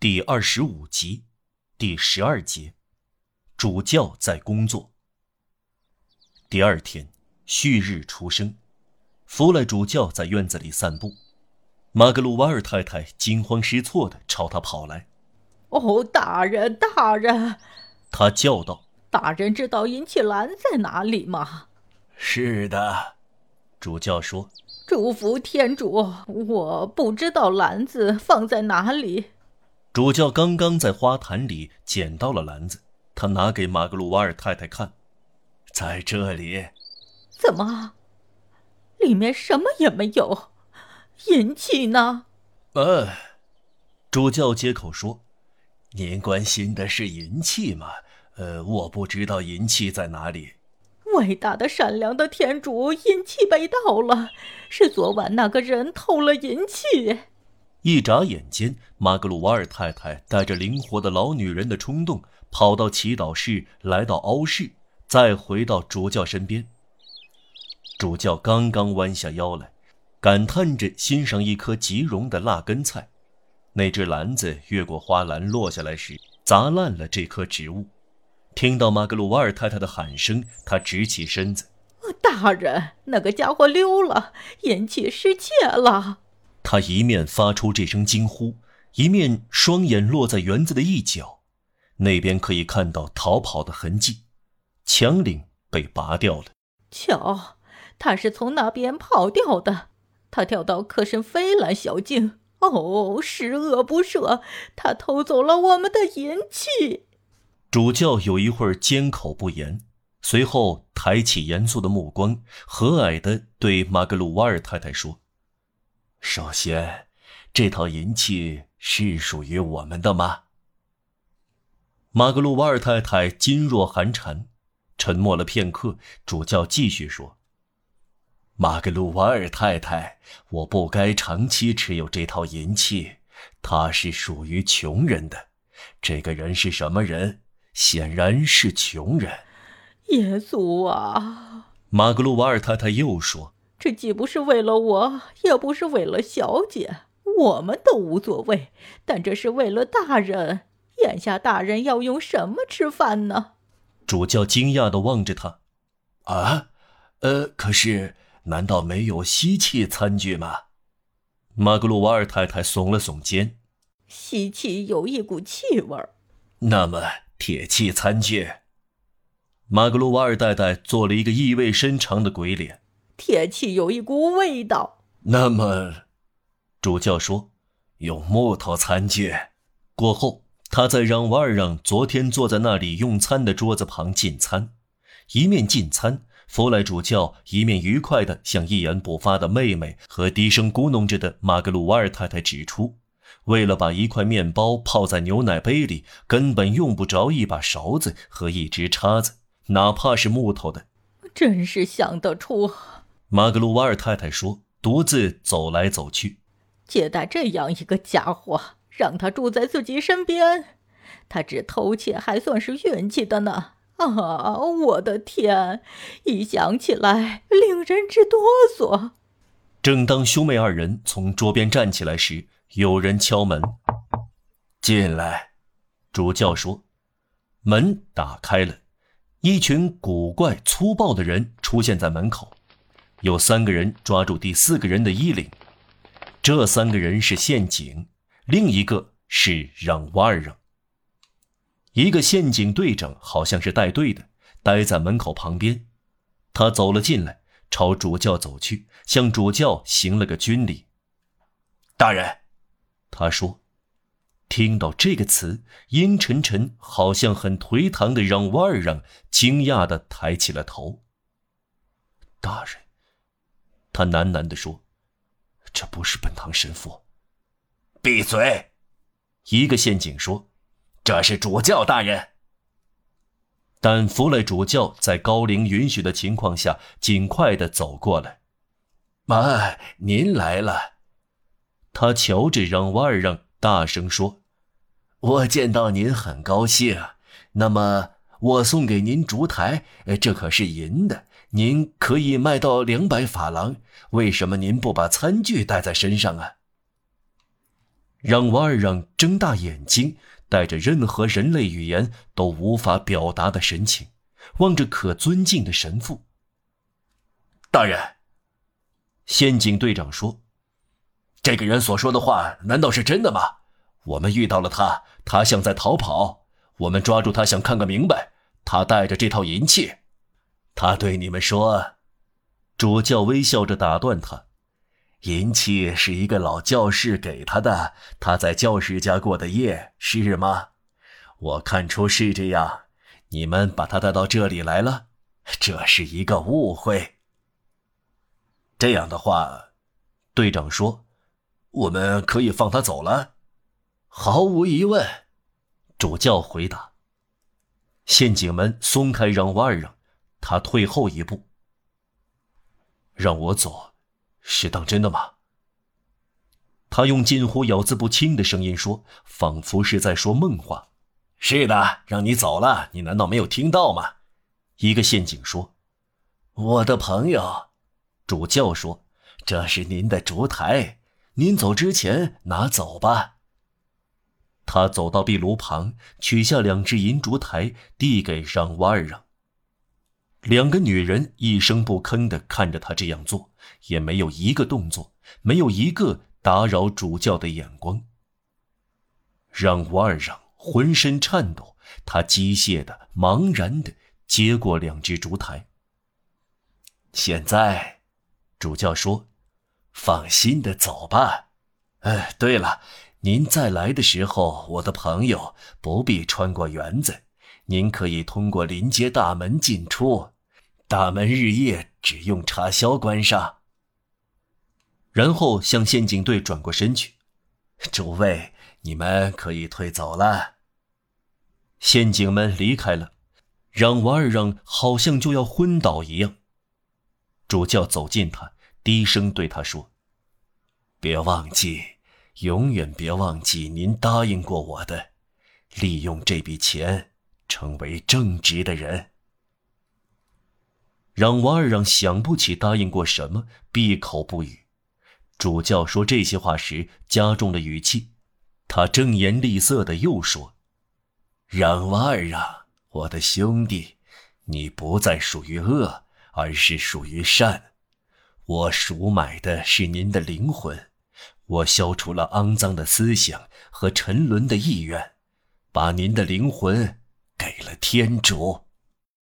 第二十五集，第十二节，主教在工作。第二天，旭日初升，弗莱主教在院子里散步，马格鲁瓦尔太太惊慌失措地朝他跑来。“哦，大人，大人！”他叫道，“大人知道银器兰在哪里吗？”“是的。”主教说，“祝福天主，我不知道篮子放在哪里。”主教刚刚在花坛里捡到了篮子，他拿给马格鲁瓦尔太太看，在这里。怎么，里面什么也没有？银器呢？呃，主教接口说：“您关心的是银器吗？呃，我不知道银器在哪里。”伟大的善良的天主，银器被盗了，是昨晚那个人偷了银器。一眨眼间，马格鲁瓦尔太太带着灵活的老女人的冲动，跑到祈祷室，来到凹室，再回到主教身边。主教刚刚弯下腰来，感叹着欣赏一颗极荣的辣根菜。那只篮子越过花篮落下来时，砸烂了这棵植物。听到马格鲁瓦尔太太的喊声，他直起身子：“大人，那个家伙溜了，银器失窃了。”他一面发出这声惊呼，一面双眼落在园子的一角，那边可以看到逃跑的痕迹，墙铃被拔掉了。瞧，他是从那边跑掉的。他跳到科申菲兰小径。哦，十恶不赦！他偷走了我们的银器。主教有一会儿缄口不言，随后抬起严肃的目光，和蔼地对马格鲁瓦尔太太说。首先，这套银器是属于我们的吗？马格鲁瓦尔太太噤若寒蝉，沉默了片刻。主教继续说：“马格鲁瓦尔太太，我不该长期持有这套银器，它是属于穷人的。这个人是什么人？显然是穷人。”耶稣啊！马格鲁瓦尔太太又说。这既不是为了我，也不是为了小姐，我们都无所谓。但这是为了大人。眼下大人要用什么吃饭呢？主教惊讶地望着他。啊，呃，可是难道没有吸气餐具吗？马格鲁瓦尔太太耸了耸肩。吸气有一股气味儿。那么铁器餐具？马格鲁瓦尔太太做了一个意味深长的鬼脸。铁器有一股味道。那么，主教说：“用木头餐具。”过后，他再让瓦尔让昨天坐在那里用餐的桌子旁进餐。一面进餐，弗莱主教一面愉快地向一言不发的妹妹和低声咕哝着的马格鲁瓦尔太太指出：为了把一块面包泡在牛奶杯里，根本用不着一把勺子和一只叉子，哪怕是木头的。真是想得出。马格鲁瓦尔太太说：“独自走来走去，接待这样一个家伙，让他住在自己身边。他只偷窃还算是运气的呢。啊，我的天！一想起来，令人直哆嗦。”正当兄妹二人从桌边站起来时，有人敲门。进来，主教说。门打开了，一群古怪粗暴的人出现在门口。有三个人抓住第四个人的衣领，这三个人是陷阱，另一个是让瓦尔让。一个陷阱队长好像是带队的，待在门口旁边。他走了进来，朝主教走去，向主教行了个军礼。大人，他说，听到这个词，阴沉沉、好像很颓唐的让瓦尔让惊讶地抬起了头。大人。他喃喃地说：“这不是本堂神父。”闭嘴！一个陷阱说：“这是主教大人。”但弗雷主教在高龄允许的情况下，尽快的走过来。“妈，您来了。”他瞧着让瓦尔让，大声说：“我见到您很高兴。那么，我送给您烛台，这可是银的。”您可以卖到两百法郎，为什么您不把餐具带在身上啊？让瓦尔让睁大眼睛，带着任何人类语言都无法表达的神情，望着可尊敬的神父。大人，宪警队长说：“这个人所说的话难道是真的吗？我们遇到了他，他像在逃跑。我们抓住他，想看个明白。他带着这套银器，他对你们说。”主教微笑着打断他。银器是一个老教士给他的，他在教士家过的夜，是吗？我看出是这样。你们把他带到这里来了，这是一个误会。这样的话，队长说：“我们可以放他走了。”毫无疑问，主教回答。陷阱们松开让瓦尔让，他退后一步，让我走。是当真的吗？他用近乎咬字不清的声音说，仿佛是在说梦话。是的，让你走了，你难道没有听到吗？一个陷阱说：“我的朋友，主教说，这是您的烛台，您走之前拿走吧。”他走到壁炉旁，取下两只银烛台，递给让瓦尔让。两个女人一声不吭地看着他这样做，也没有一个动作，没有一个打扰主教的眼光。让瓦尔让浑身颤抖，他机械的、茫然的接过两只烛台。现在，主教说：“放心的走吧。哎，对了，您再来的时候，我的朋友不必穿过园子。”您可以通过临街大门进出，大门日夜只用插销关上。然后向陷阱队转过身去，诸位，你们可以退走了。陷阱们离开了，让瓦尔让好像就要昏倒一样。主教走近他，低声对他说：“别忘记，永远别忘记您答应过我的，利用这笔钱。”成为正直的人，让瓦尔让想不起答应过什么，闭口不语。主教说这些话时加重了语气，他正颜厉色的又说：“让瓦尔让，我的兄弟，你不再属于恶，而是属于善。我赎买的是您的灵魂，我消除了肮脏的思想和沉沦的意愿，把您的灵魂。”为了天竺。